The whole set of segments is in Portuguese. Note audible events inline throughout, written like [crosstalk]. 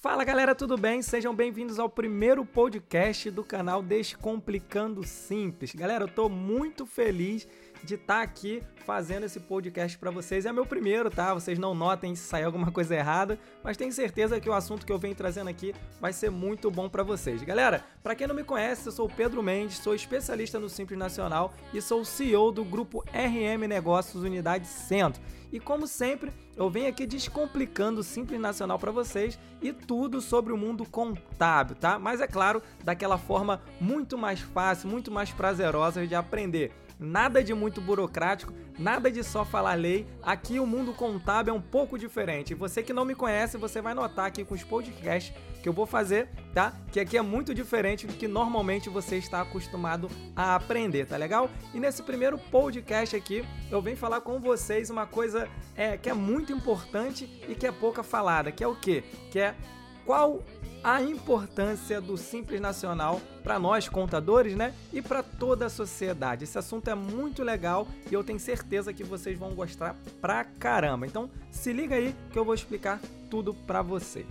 Fala galera, tudo bem? Sejam bem-vindos ao primeiro podcast do canal Descomplicando Simples. Galera, eu tô muito feliz de estar tá aqui fazendo esse podcast para vocês. É meu primeiro, tá? Vocês não notem se sair alguma coisa errada, mas tenho certeza que o assunto que eu venho trazendo aqui vai ser muito bom para vocês. Galera, para quem não me conhece, eu sou o Pedro Mendes, sou especialista no Simples Nacional e sou CEO do grupo RM Negócios Unidade Centro. E como sempre, eu venho aqui descomplicando o Simples Nacional para vocês e tudo sobre o mundo contábil, tá? Mas é claro, daquela forma muito mais fácil, muito mais prazerosa de aprender nada de muito burocrático, nada de só falar lei. Aqui o mundo contábil é um pouco diferente. Você que não me conhece, você vai notar aqui com os podcasts que eu vou fazer, tá? Que aqui é muito diferente do que normalmente você está acostumado a aprender, tá legal? E nesse primeiro podcast aqui, eu venho falar com vocês uma coisa é, que é muito importante e que é pouca falada, que é o quê? Que é qual a importância do Simples Nacional para nós contadores, né? E para toda a sociedade. Esse assunto é muito legal e eu tenho certeza que vocês vão gostar pra caramba. Então, se liga aí que eu vou explicar tudo para vocês.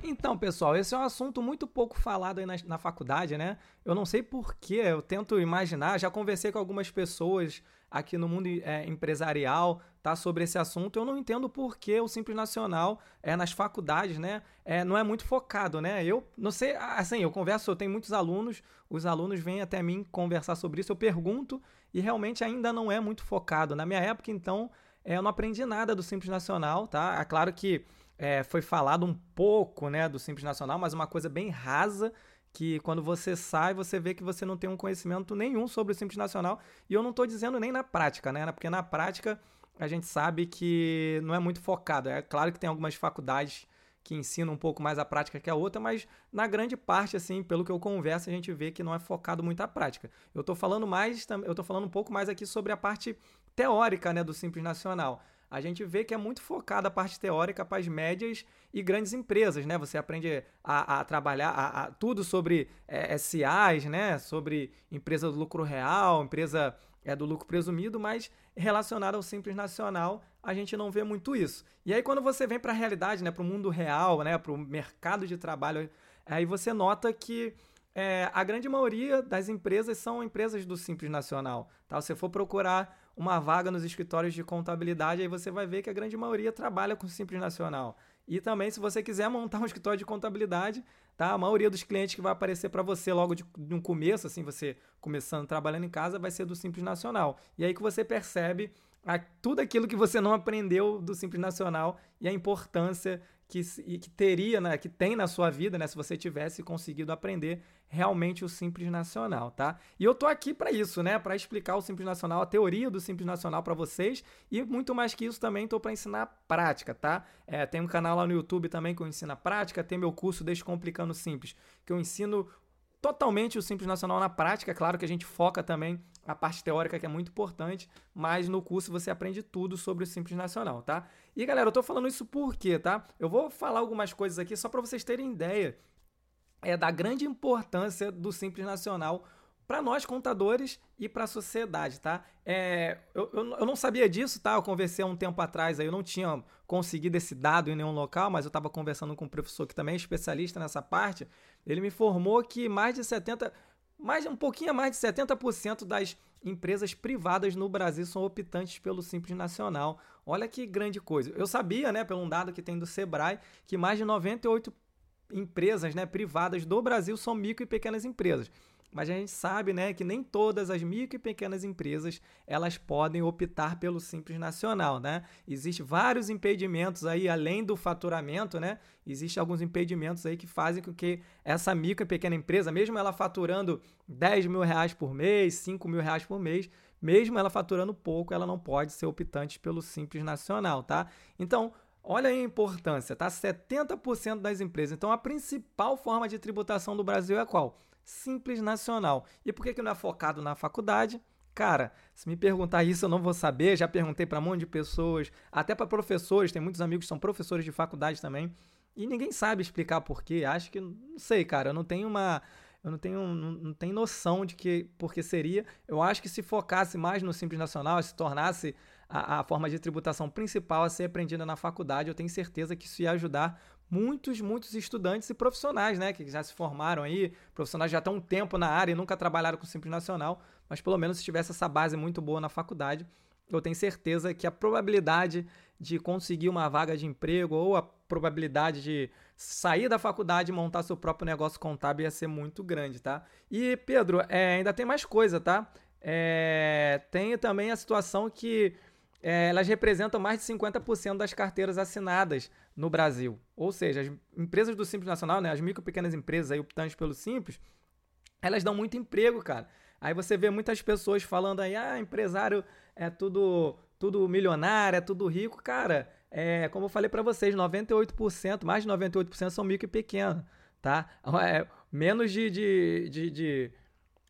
Então, pessoal, esse é um assunto muito pouco falado aí na, na faculdade, né? Eu não sei porquê, eu tento imaginar, já conversei com algumas pessoas aqui no mundo é, empresarial, tá, sobre esse assunto. Eu não entendo por que o Simples Nacional é nas faculdades, né, é, não é muito focado, né? Eu não sei, assim, eu converso, eu tenho muitos alunos, os alunos vêm até mim conversar sobre isso, eu pergunto e realmente ainda não é muito focado. Na minha época, então, é, eu não aprendi nada do Simples Nacional, tá? É claro que é, foi falado um pouco, né, do Simples Nacional, mas uma coisa bem rasa que quando você sai, você vê que você não tem um conhecimento nenhum sobre o Simples Nacional. E eu não estou dizendo nem na prática, né? Porque na prática a gente sabe que não é muito focado. É claro que tem algumas faculdades que ensinam um pouco mais a prática que a outra, mas na grande parte, assim, pelo que eu converso, a gente vê que não é focado muito a prática. Eu estou falando mais, eu estou falando um pouco mais aqui sobre a parte teórica, né, do Simples Nacional a gente vê que é muito focada a parte teórica para as médias e grandes empresas, né? Você aprende a, a trabalhar a, a, tudo sobre é, SAs, né? Sobre empresa do lucro real, empresa é, do lucro presumido, mas relacionado ao simples nacional, a gente não vê muito isso. E aí quando você vem para a realidade, né? Para o mundo real, né? Para o mercado de trabalho, aí você nota que é, a grande maioria das empresas são empresas do Simples Nacional. Tá? Se você for procurar uma vaga nos escritórios de contabilidade, aí você vai ver que a grande maioria trabalha com Simples Nacional. E também, se você quiser montar um escritório de contabilidade, tá? A maioria dos clientes que vai aparecer para você logo de, de um começo, assim, você começando trabalhando em casa, vai ser do Simples Nacional. E aí que você percebe a, tudo aquilo que você não aprendeu do Simples Nacional e a importância que, que teria, né, que tem na sua vida, né, se você tivesse conseguido aprender realmente o Simples Nacional, tá? E eu tô aqui para isso, né, para explicar o Simples Nacional, a teoria do Simples Nacional para vocês e muito mais que isso também tô para ensinar prática, tá? É, tem um canal lá no YouTube também que eu ensino a prática, tem meu curso Descomplicando Simples, que eu ensino totalmente o Simples Nacional na prática. Claro que a gente foca também a parte teórica, que é muito importante, mas no curso você aprende tudo sobre o Simples Nacional, tá? E galera, eu tô falando isso por quê, tá? Eu vou falar algumas coisas aqui só para vocês terem ideia é, da grande importância do Simples Nacional para nós contadores e para a sociedade, tá? É, eu, eu, eu, não sabia disso, tá? Eu conversei há um tempo atrás, aí eu não tinha conseguido esse dado em nenhum local, mas eu estava conversando com um professor que também é especialista nessa parte. Ele me informou que mais de 70, mais um pouquinho mais de 70% das empresas privadas no Brasil são optantes pelo Simples Nacional. Olha que grande coisa. Eu sabia, né, pelo um dado que tem do Sebrae, que mais de 98 empresas, né, privadas do Brasil são micro e pequenas empresas mas a gente sabe né, que nem todas as micro e pequenas empresas elas podem optar pelo Simples Nacional. Né? Existem vários impedimentos aí, além do faturamento, né? Existem alguns impedimentos aí que fazem com que essa micro e pequena empresa, mesmo ela faturando 10 mil reais por mês, 5 mil reais por mês, mesmo ela faturando pouco, ela não pode ser optante pelo Simples Nacional, tá? Então, Olha aí a importância, tá? 70% das empresas. Então, a principal forma de tributação do Brasil é qual? Simples Nacional. E por que, que não é focado na faculdade? Cara, se me perguntar isso, eu não vou saber. Já perguntei para um monte de pessoas, até para professores. Tem muitos amigos que são professores de faculdade também. E ninguém sabe explicar por quê. Acho que, não sei, cara. Eu não tenho uma. Eu não tenho, não, não tenho noção de que por que seria. Eu acho que se focasse mais no Simples Nacional, se tornasse a, a forma de tributação principal a ser aprendida na faculdade. Eu tenho certeza que isso ia ajudar muitos, muitos estudantes e profissionais, né, que já se formaram aí, profissionais já estão um tempo na área e nunca trabalharam com o Simples Nacional, mas pelo menos se tivesse essa base muito boa na faculdade, eu tenho certeza que a probabilidade de conseguir uma vaga de emprego ou a probabilidade de sair da faculdade e montar seu próprio negócio contábil ia ser muito grande, tá? E, Pedro, é, ainda tem mais coisa, tá? É, tem também a situação que é, elas representam mais de 50% das carteiras assinadas no Brasil. Ou seja, as empresas do Simples Nacional, né, as micro e pequenas empresas aí optantes pelo Simples, elas dão muito emprego, cara. Aí você vê muitas pessoas falando aí, ah, empresário é tudo, tudo milionário, é tudo rico. Cara, é, como eu falei para vocês, 98%, mais de 98% são micro e pequeno, tá? É, menos de, de, de, de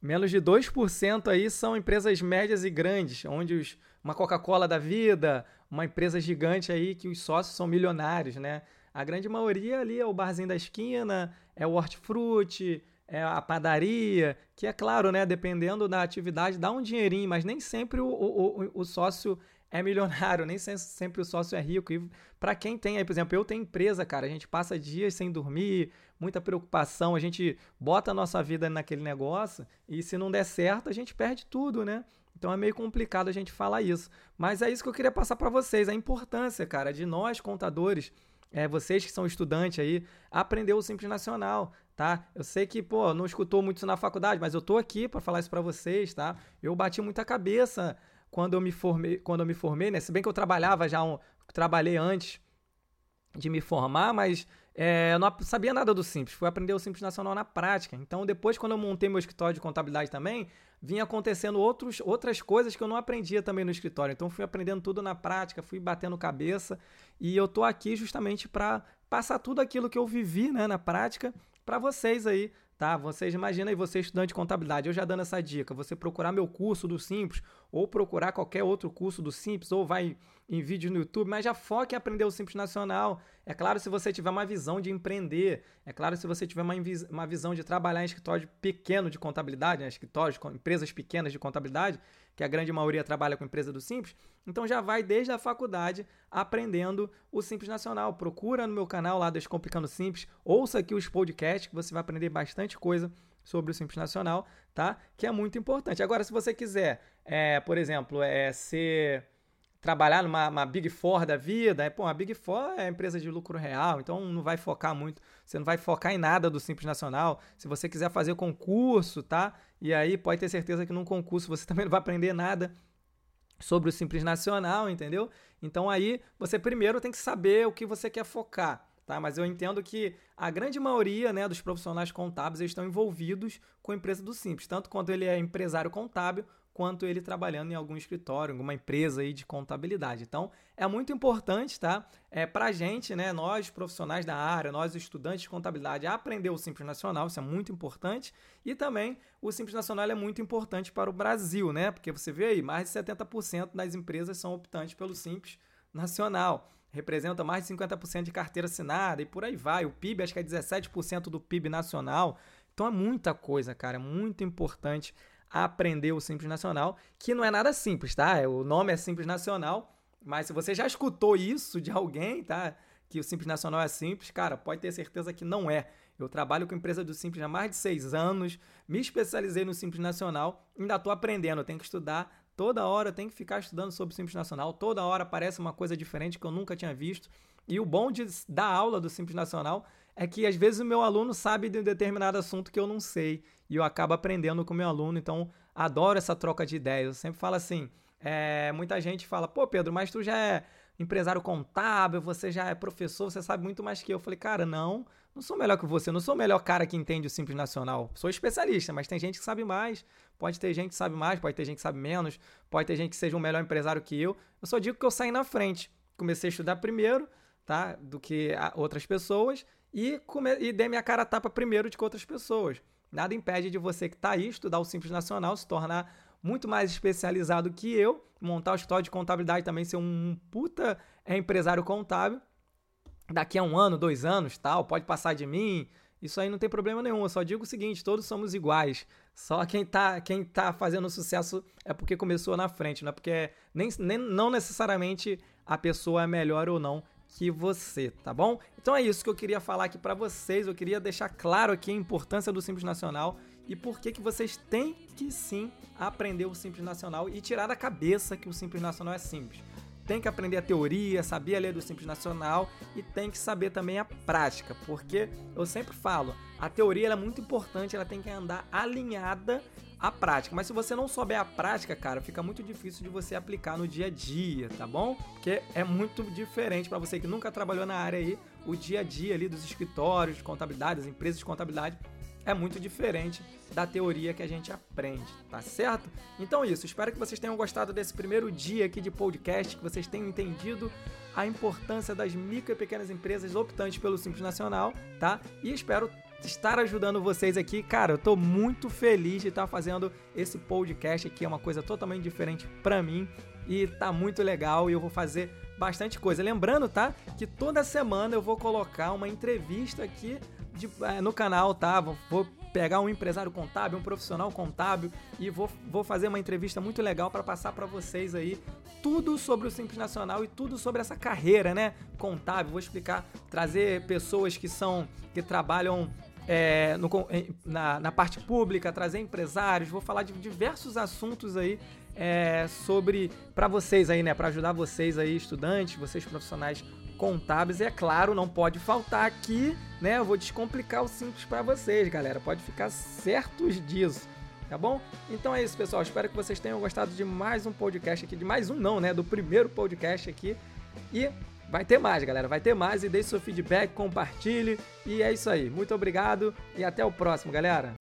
menos de 2% aí são empresas médias e grandes, onde os, uma Coca-Cola da vida, uma empresa gigante aí que os sócios são milionários, né? A grande maioria ali é o barzinho da esquina, é o hortifruti, é a padaria, que é claro, né, dependendo da atividade, dá um dinheirinho, mas nem sempre o, o, o, sócio é milionário, nem sempre o sócio é rico. E para quem tem aí, por exemplo, eu tenho empresa, cara, a gente passa dias sem dormir, muita preocupação, a gente bota a nossa vida naquele negócio e se não der certo, a gente perde tudo, né? Então é meio complicado a gente falar isso. Mas é isso que eu queria passar para vocês, a importância, cara, de nós contadores é, vocês que são estudantes aí, aprender o Simples Nacional, tá? Eu sei que, pô, não escutou muito isso na faculdade, mas eu tô aqui para falar isso para vocês, tá? Eu bati muita cabeça quando eu me formei, quando eu me formei, né? Se bem que eu trabalhava já, um, trabalhei antes de me formar, mas é, eu não sabia nada do Simples, fui aprender o Simples Nacional na prática. Então, depois, quando eu montei meu escritório de contabilidade também, vinha acontecendo outros, outras coisas que eu não aprendia também no escritório. Então, fui aprendendo tudo na prática, fui batendo cabeça e eu tô aqui justamente para passar tudo aquilo que eu vivi né, na prática para vocês aí, tá? Vocês imagina aí, você estudante de contabilidade, eu já dando essa dica, você procurar meu curso do Simples ou procurar qualquer outro curso do Simples ou vai em vídeos no YouTube, mas já foque em aprender o Simples Nacional. É claro, se você tiver uma visão de empreender, é claro, se você tiver uma, uma visão de trabalhar em escritório pequeno de contabilidade, né? escritórios, empresas pequenas de contabilidade, que a grande maioria trabalha com empresa do Simples, então já vai desde a faculdade aprendendo o Simples Nacional. Procura no meu canal lá Descomplicando Simples, ouça aqui os podcasts que você vai aprender bastante coisa sobre o Simples Nacional, tá? Que é muito importante. Agora, se você quiser, é, por exemplo, é ser trabalhar numa Big Four da vida, é, pô, a Big Four é empresa de lucro real, então não vai focar muito, você não vai focar em nada do Simples Nacional. Se você quiser fazer concurso, tá? E aí pode ter certeza que num concurso você [laughs] também não vai aprender nada sobre o Simples Nacional, entendeu? Então aí você primeiro tem que saber o que você quer focar. Tá? Mas eu entendo que a grande maioria né, dos profissionais contábeis estão envolvidos com a empresa do Simples, tanto quanto ele é empresário contábil, quanto ele trabalhando em algum escritório, alguma empresa aí de contabilidade. Então, é muito importante, tá? É, para gente, né, nós profissionais da área, nós estudantes de contabilidade, aprender o Simples Nacional, isso é muito importante. E também o Simples Nacional é muito importante para o Brasil, né? Porque você vê aí, mais de 70% das empresas são optantes pelo Simples Nacional. Representa mais de 50% de carteira assinada e por aí vai. O PIB acho que é 17% do PIB nacional. Então é muita coisa, cara, é muito importante aprender o Simples Nacional, que não é nada simples, tá? O nome é Simples Nacional, mas se você já escutou isso de alguém, tá? Que o Simples Nacional é simples, cara, pode ter certeza que não é. Eu trabalho com empresa do Simples há mais de seis anos, me especializei no Simples Nacional, ainda estou aprendendo, tenho que estudar toda hora, eu tenho que ficar estudando sobre o Simples Nacional, toda hora aparece uma coisa diferente que eu nunca tinha visto. E o bom de dar aula do Simples Nacional é que às vezes o meu aluno sabe de um determinado assunto que eu não sei e eu acabo aprendendo com o meu aluno, então adoro essa troca de ideias. Eu sempre falo assim, é, muita gente fala, pô Pedro, mas tu já é empresário contábil, você já é professor, você sabe muito mais que eu. Eu falei, cara, não, não sou melhor que você, não sou o melhor cara que entende o Simples Nacional. Sou especialista, mas tem gente que sabe mais, pode ter gente que sabe mais, pode ter gente que sabe menos, pode ter gente que seja um melhor empresário que eu. Eu só digo que eu saí na frente. Comecei a estudar primeiro, tá? Do que outras pessoas e, come... e dei minha cara tapa primeiro de que outras pessoas. Nada impede de você que está aí estudar o Simples Nacional, se tornar muito mais especializado que eu, montar o escritório de contabilidade também, ser um puta é, empresário contábil. Daqui a um ano, dois anos, tal, pode passar de mim Isso aí não tem problema nenhum. Eu só digo o seguinte: todos somos iguais. Só quem tá, quem tá fazendo sucesso é porque começou na frente, não é porque nem, nem, não necessariamente a pessoa é melhor ou não que você, tá bom? Então é isso que eu queria falar aqui para vocês. Eu queria deixar claro aqui a importância do Simples Nacional e por que que vocês têm que sim aprender o Simples Nacional e tirar da cabeça que o Simples Nacional é simples tem que aprender a teoria, saber a lei do Simples Nacional e tem que saber também a prática, porque eu sempre falo, a teoria é muito importante, ela tem que andar alinhada à prática. Mas se você não souber a prática, cara, fica muito difícil de você aplicar no dia a dia, tá bom? Porque é muito diferente para você que nunca trabalhou na área aí, o dia a dia ali dos escritórios de contabilidade, das empresas de contabilidade é muito diferente da teoria que a gente aprende, tá certo? Então é isso, espero que vocês tenham gostado desse primeiro dia aqui de podcast, que vocês tenham entendido a importância das micro e pequenas empresas optantes pelo Simples Nacional, tá? E espero estar ajudando vocês aqui. Cara, eu tô muito feliz de estar fazendo esse podcast aqui, é uma coisa totalmente diferente para mim e tá muito legal e eu vou fazer bastante coisa. Lembrando, tá? Que toda semana eu vou colocar uma entrevista aqui de, é, no canal, tá? Vou, vou, pegar um empresário contábil, um profissional contábil e vou, vou fazer uma entrevista muito legal para passar para vocês aí tudo sobre o Simples Nacional e tudo sobre essa carreira, né? Contábil. Vou explicar, trazer pessoas que são que trabalham é, no, na, na, parte pública, trazer empresários, vou falar de diversos assuntos aí é, sobre para vocês aí, né, para ajudar vocês aí, estudantes, vocês profissionais contábeis. E é claro, não pode faltar aqui, né? Eu vou descomplicar o simples para vocês, galera. Pode ficar certos disso, tá bom? Então é isso, pessoal. Espero que vocês tenham gostado de mais um podcast aqui, de mais um não, né? Do primeiro podcast aqui. E vai ter mais, galera. Vai ter mais. E deixe seu feedback, compartilhe. E é isso aí. Muito obrigado e até o próximo, galera.